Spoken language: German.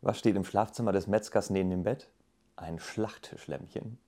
Was steht im Schlafzimmer des Metzgers neben dem Bett? Ein Schlachttischlämpchen.